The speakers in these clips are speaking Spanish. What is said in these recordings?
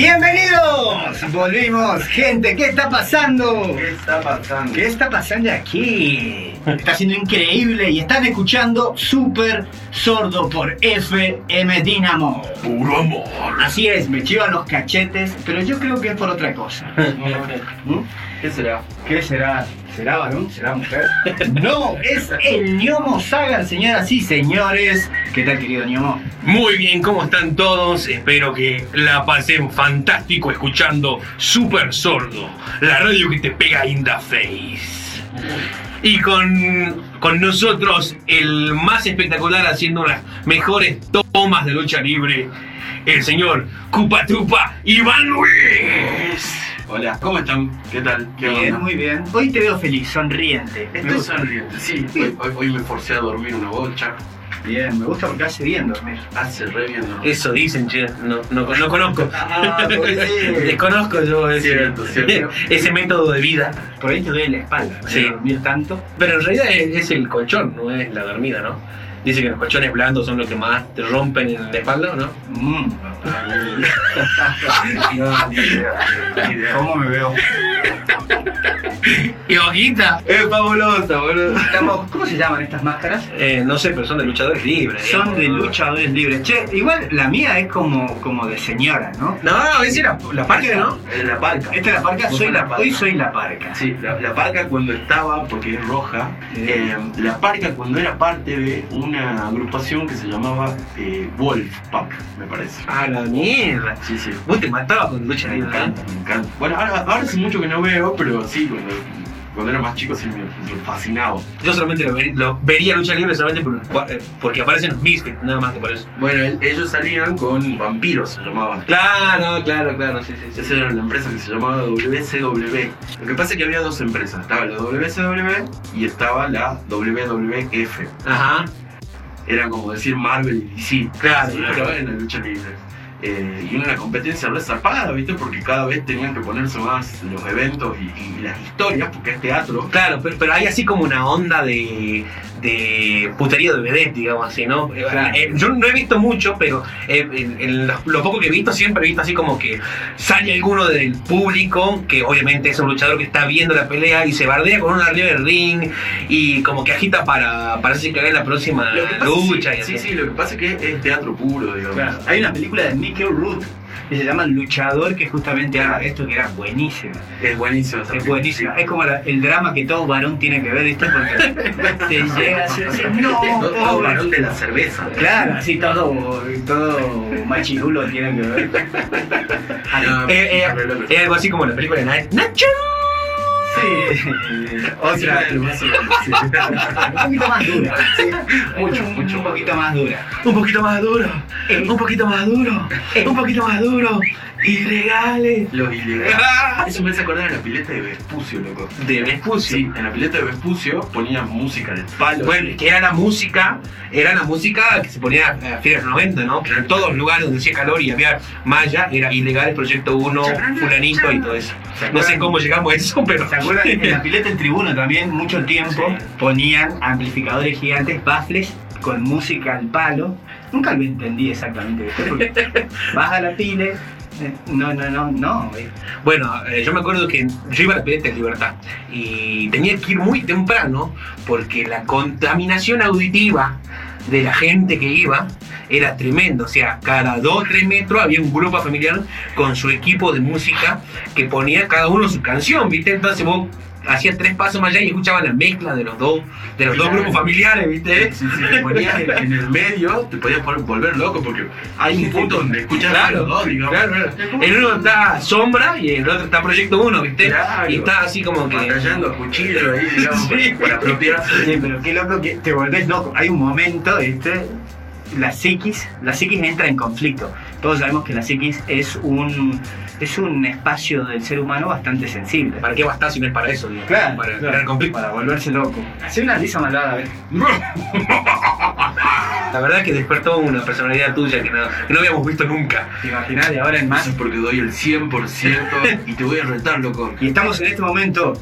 Bienvenidos, volvimos, gente, ¿qué está pasando? ¿Qué está pasando? ¿Qué está pasando aquí? Está siendo increíble y están escuchando Super Sordo por FM Dynamo. Puro amor. Así es, me chivan los cachetes, pero yo creo que es por otra cosa. ¿Mm? ¿Qué será? ¿Qué será? ¿Será varón? ¿Será mujer? No, es el Ñomo Sagan, señoras y señores. ¿Qué tal, querido Ñomo? Muy bien, ¿cómo están todos? Espero que la pasen fantástico escuchando Super Sordo, la radio que te pega in the face. Y con, con nosotros el más espectacular haciendo las mejores tomas de lucha libre, el señor Cupa Trupa Iván Luis. Hola, ¿cómo están? ¿Qué tal? ¿Qué Bien, onda? muy bien. Hoy te veo feliz, sonriente. Me Estoy gusta sonriente. Sí, hoy, hoy- hoy me forcé a dormir una bocha. Bien, me gusta porque hace bien dormir. Hace re bien dormir. Eso dicen, che, no, no, no conozco. Ah, pues sí. Desconozco yo ese, Cierto, cierto. ese método de vida. Por ahí te duele la espalda, ¿no? Sí. dormir tanto. Pero en realidad es, es el colchón, no es la dormida, ¿no? Dice que los colchones blandos son los que más te rompen en la espalda, ¿no? Mm. No, ni idea. Ni idea. ¿Cómo me veo? Y hojita. Es fabulosa, boludo. Estamos- ¿Cómo se llaman estas máscaras? Eh, no sé, pero son de luchadores libres. Son de luchadores libres. Che, igual la mía es como, como de señora, ¿no? No, no, esa era la parca, ¿no? Es la parca. Esta es la parca, soy la, la parca. hoy soy la parca. Sí, la, la parca cuando estaba, porque es roja, Sí. eh, la parca cuando era parte de una agrupación que se llamaba eh, Wolfpack, me parece. Ah, la mierda. Sí, sí. Vos te matabas con lucha Me libre. ¿eh? encanta, me encanta. Bueno, ahora, ahora hace mucho que no veo, pero sí, cuando, cuando era más chico sí me, me fascinaba. Yo solamente lo, ver- lo vería lucha libre solamente por- eh, porque aparecen los Misfits, nada más que por eso. Bueno, el- ellos salían con vampiros, se llamaban. Claro, claro, claro, sí, sí, sí. Esa era la empresa que se llamaba WCW. Lo que pasa es que había dos empresas. Estaba la WCW y estaba la WWF. Ajá. Era como decir Marvel y DC. Claro, Sí, claro. pero en la lucha libre. Eh, y una competencia re zarpada, ¿viste? Porque cada vez tenían que ponerse más los eventos y, y las historias, porque es teatro. Claro, pero, pero hay así como una onda de, de putería de vedette, digamos así, ¿no? Eh, Claro. eh, yo no he visto mucho, pero eh, en, en lo, lo poco que he visto siempre he visto así como que sale alguno del público, que obviamente es un luchador que está viendo la pelea y se bardea con uno arriba del ring y como que agita para, para que haga la próxima lucha. y sí, así. sí, lo que pasa es que es teatro puro, digamos. Claro. Hay una película de Mickey Rourke que se llama Luchador que justamente habla de esto que era buenísima. Es buenísimo. Es buenísima. sí. Es como la- el drama que todo varón tiene que ver, ¿viste? Porque te llega así, no, Todo, todo varón de la cerveza. Claro, así todo, todo machirulo tiene que ver. Eh, eh, es algo así como la película de Night. ¡Nacho! Sí. Otra. Un poquito más dura. sí. Mucho, mucho Un poquito más dura. Un poquito más duro, un poquito más duro, un poquito más duro. Ilegales. Los ilegales. Eso me hace acordar de la pileta de Vespucio, loco. De Vespucio. Sí, en la pileta de Vespucio ponían música del palo. Bueno, que era la música, era la música que se ponía a fines de los 90, ¿no? En todos los lugares donde hacía calor y había malla, era ilegal el proyecto 1, fulanito y todo eso. No sé cómo llegamos a eso, pero. ¿Se acuerdan? En la pileta del tribuno también, mucho tiempo, Sí. ponían amplificadores gigantes, baffles, con música al palo. Nunca lo entendí exactamente. vas a la pile. No, no, no, no. Bueno, eh, yo me acuerdo que yo iba a la de Libertad y tenía que ir muy temprano porque la contaminación auditiva de la gente que iba era tremendo. O sea, cada dos o tres metros había un grupo familiar con su equipo de música que ponía cada uno su canción, ¿viste? Entonces vos hacías tres pasos más allá y escuchabas la mezcla de los dos, de los dos grupos familiares, ¿viste? Si te ponías en, en el medio, te podías volver loco porque hay un punto donde escuchas Claro, los dos, digamos. claro, claro. En uno está Sombra y en el otro está Proyecto 1, ¿viste? Claro. Y está así como que... Batallando a cuchillo ahí, digamos, Sí. para apropiarse. Sí, pero qué loco que te volvés loco. Hay un momento, ¿viste? La psiquis, la psiquis entra en conflicto. Todos sabemos que la psiquis es un, es un espacio del ser humano bastante sensible. ¿Para qué bastar si no es para eso? digo? Claro, para claro, crear conflicto. Para volverse loco. Hace una risa malvada, a ver. La verdad que despertó una personalidad tuya que no, que no habíamos visto nunca. ¿Te imaginas de ahora en más? Eso es porque doy el 100% y te voy a retar, loco. Y estamos en este momento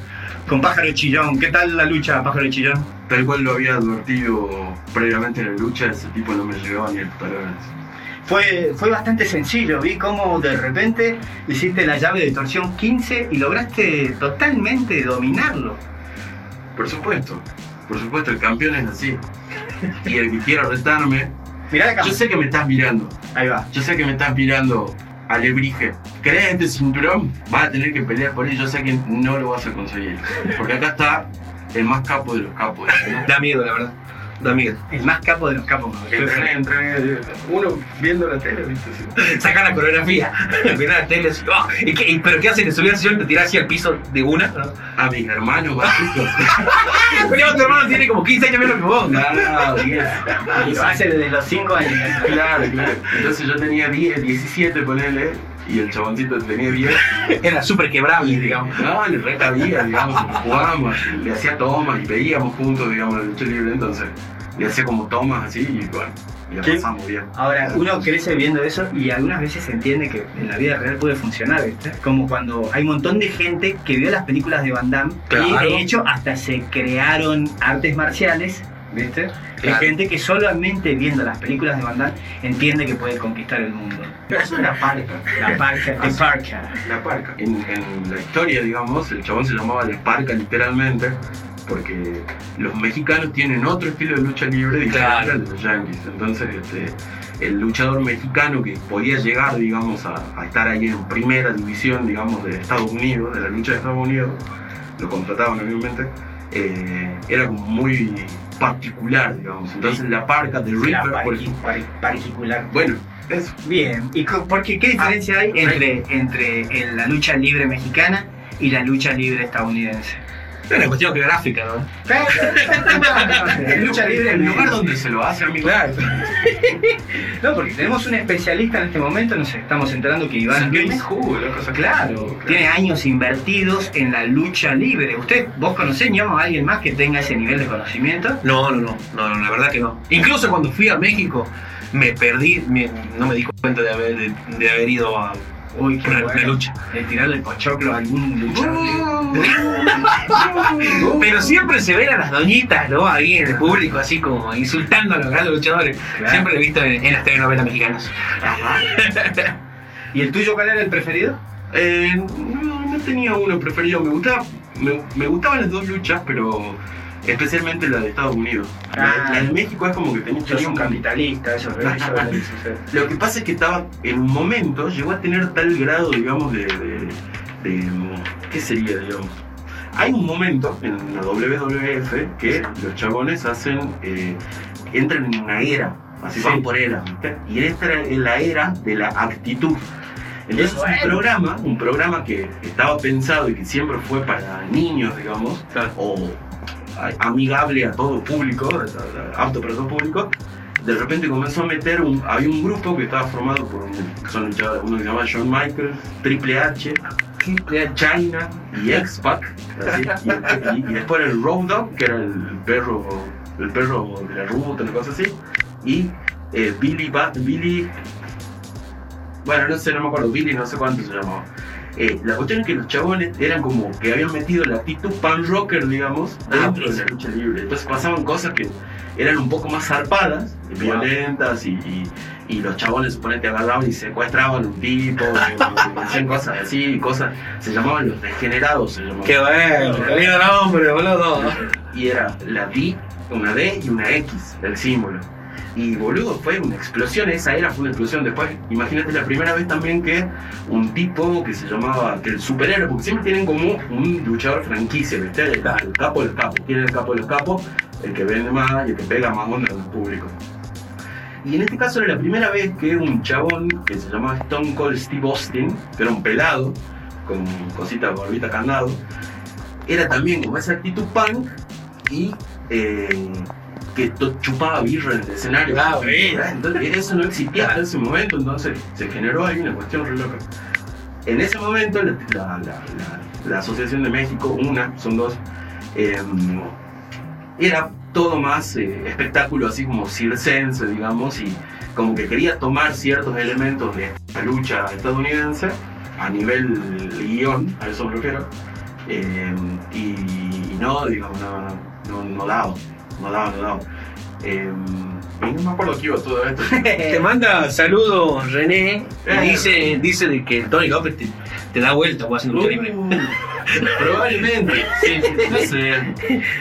con Pájaro Chillón. ¿Qué tal la lucha, Pájaro Chillón? Tal cual lo había advertido previamente en la lucha, ese tipo no me llegaba ni el talón. Fue, fue bastante sencillo. Vi cómo de repente hiciste la llave de torsión 15 y lograste totalmente dominarlo. Por supuesto, por supuesto, el campeón es así. Y el que quiera retarme, Mirá la yo sé que me estás mirando, Ahí va. yo sé que me estás mirando, Alebrije. ¿Crees este cinturón? Vas a tener que pelear por él, yo sé que no lo vas a conseguir. Porque acá está el más capo de los capos. ¿no? Da miedo, la verdad. Miedo. El más capo de los capos. Entrené, entrené, uno viendo la tele, ¿viste? Sí. Sacar la coreografía. Mirar la tele así. ¡oh! ¿Y qué- y- ¿Pero qué hacen? ¿Le sillón y te tirás así al piso de una? ¿no? A mis hermanos bajitos. Pero tu hermano tiene como 15 años menos que vos. Claro, diez. Y lo hace desde los 5 años. Claro, claro. Entonces yo tenía 10, 17, ponele, y el chaboncito tenía 10. Era súper quebrable, digamos. No, le recabía, digamos, jugábamos, le hacía tomas y veíamos juntos, digamos, la lucha libre, entonces le hacía como tomas así y bueno, y la pasamos bien. Ahora, uno crece viendo eso y algunas veces se entiende que en la vida real puede funcionar, ¿viste? Como cuando hay un montón de gente que vio las películas de Van Damme y Claro. de hecho hasta se crearon artes marciales, ¿viste? Claro. Hay gente que solamente viendo las películas de Van Damme entiende que puede conquistar el mundo. Pero eso era parca. La parca, de parca. La parca. En, en la historia, digamos, el chabón se llamaba la parca literalmente, porque los mexicanos tienen otro estilo de lucha libre diferente Claro. al de los yankees. Entonces, este, el luchador mexicano que podía llegar, digamos, a, a estar ahí en primera división, digamos, de Estados Unidos, de la lucha de Estados Unidos, lo contrataban obviamente, eh, era como muy particular, digamos. Entonces, la parca de Reaper, por particular. bueno, eso. Bien, ¿y porque qué diferencia hay entre, entre el- la lucha libre mexicana y la lucha libre estadounidense? Es una cuestión geográfica, ¿no? lucha libre el lugar donde se lo hace, amigo. Claro. No, porque tenemos un especialista en este momento, nos estamos enterando que Iván Luis, jugo, saqué claro, jugo, tiene años invertidos en la lucha libre. ¿Usted, vos conocés, ñamo, a alguien más que tenga ese nivel de conocimiento? No, no, no, no, no, la verdad que no. Incluso cuando fui a México, me perdí, me- no me di cuenta de haber, de, de haber ido a Uy, qué una, bueno. lucha. De tirarle el pochoclo a algún luchador. Pero siempre se ven a las doñitas, ¿no? Ahí en el público, así como insultando a los grandes luchadores. Claro. Siempre lo he visto en, en las telenovelas mexicanas. ¿Y el tuyo cuál era el preferido? Eh, no, no tenía uno preferido. Me gustaba, me, me gustaban las dos luchas, pero especialmente la de Estados Unidos. La, Ah. la de México es como que tenía, un capitalista, eso, eso es lo que pasa es que estaba, en un momento, llegó a tener tal grado, digamos, de, de, de- ¿Qué sería, digamos? Hay un momento en la WWF que los chabones hacen, eh, entran en una era, así Sí. van por era, y esta era la era de la actitud. Entonces bueno. un programa, un programa que estaba pensado y que siempre fue para niños, digamos, o amigable a todo público, apto para todo público, de repente comenzó a meter un, había un grupo que estaba formado por un, son uno que se llama Shawn Michaels, Triple H, Triple H China y X-Pac, y, después el Road Dogg, que era el perro, el perro de la ruta, una cosa así, y eh, Billy, Ba- Billy, bueno, no sé, no me acuerdo, Billy no sé cuánto se llamaba. Eh, la cuestión es que los chabones eran como que habían metido la actitud pan rocker, digamos, Ah, dentro de la lucha libre. Entonces pasaban cosas que eran un poco más zarpadas, violentas, y, y- y los chabones suponete agarraban y secuestraban un tipo, y hacían cosas así, cosas, se llamaban los degenerados, se llamaban. Qué bueno, qué lindo nombre, boludo. Y era la D, una D y una X, el símbolo. Y boludo, fue una explosión, esa era fue una explosión. Después, imagínate la primera vez también que un tipo que se llamaba, que el superhéroe, porque siempre tienen como un luchador franquicia, ¿viste? El, el capo del capo. ¿Quién es el capo de los capos? El que vende más y el que pega más onda el público. Y en este caso era la primera vez que un chabón que se llamaba Stone Cold Steve Austin, que era un pelado, con cosita barbita candado, era también como esa actitud punk y eh, que chupaba birra en el escenario. Ah, bueno. Entonces, eso no existía hasta ese momento, entonces se generó ahí una cuestión re loca. En ese momento, la, la- la- la- la Asociación de México, una, son dos, eh, era todo más eh, espectáculo, así como circense, digamos, y como que quería tomar ciertos elementos de esta lucha estadounidense a nivel guion, a eso me refiero, eh, y, y no, digamos, no, no, no daba, no daba, no daba. Eh, Y no me acuerdo que iba todo esto. Te manda saludos René Eh. y dice, dice de que Tony López te, te da vuelta o haciendo un. Uh, probablemente. Sí, no sé.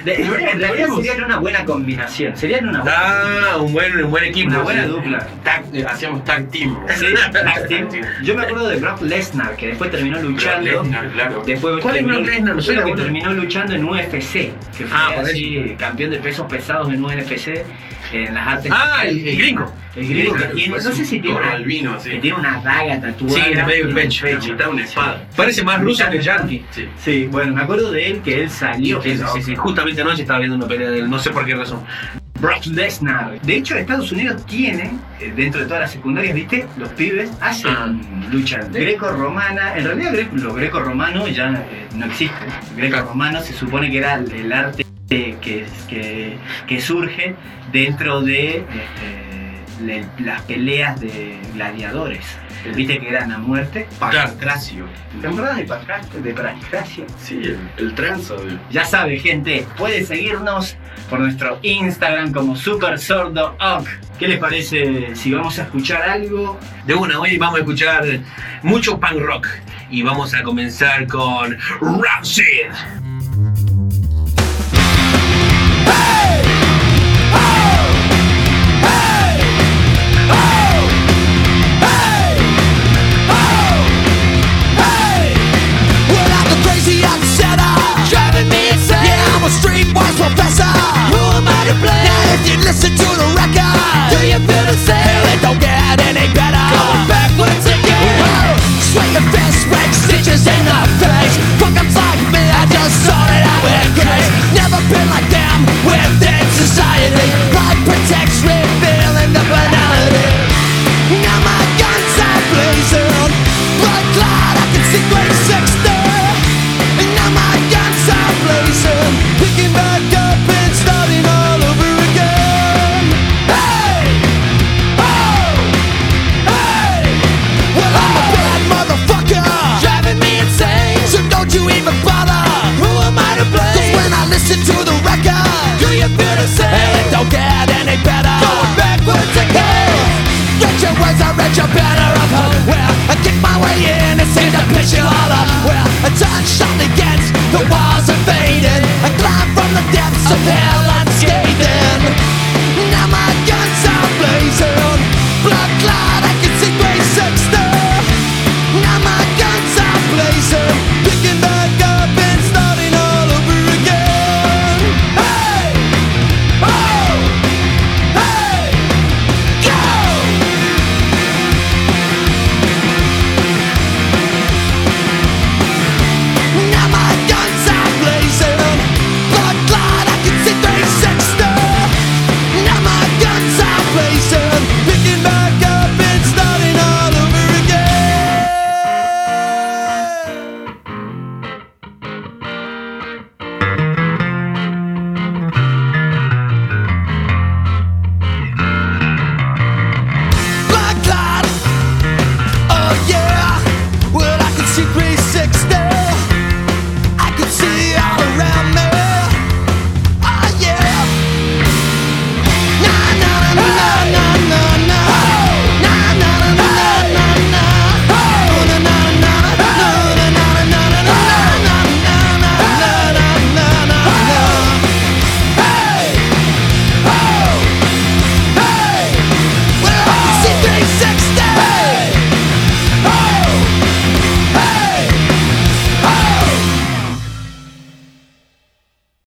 En realidad serían una buena combinación. Serían una buena, Ah, un buen, un buen equipo. una buena sí. dupla. Tag- eh, hacíamos tag team. Sí, tag team. Yo me acuerdo de Brock Lesnar, que después terminó luchando. Lesnar, claro. Después ¿Cuál es terminó- Brock Lesnar? Lo que terminó luchando en UFC, que fue Ah, así, campeón de pesos pesados en UFC, en las artes. Ah, el- el gringo. El gringo que tiene, no sé si tiene una, albino, sí. que tiene una daga tatuada. Sí, medio pecho. La mitad una espada. Parece más ruso que yankee. Sí. Sí, bueno, me acuerdo de él que él salió. Sí, sí, sí, sí. Justamente anoche estaba viendo una pelea de él, no sé por qué razón. Brock Lesnar. De hecho, Estados Unidos tiene, eh, dentro de todas las secundarias, ¿viste? Los pibes hacen Ah. lucha greco-romana. En realidad, lo greco-romano ya eh, no existe. Greco-romano se supone que era el, el arte que, que, que surge dentro de este, le- las peleas de gladiadores. ¿Viste que eran a muerte? Pancracio. En verdad, de pancracio, de pancracio. Sí, el, el tranza de. Ya sabe, gente, puede seguirnos por nuestro Instagram como Super Sordo Ock. ¿Qué les parece si vamos a escuchar algo? De una, hoy vamos a escuchar mucho punk rock y vamos a comenzar con Rancid. you better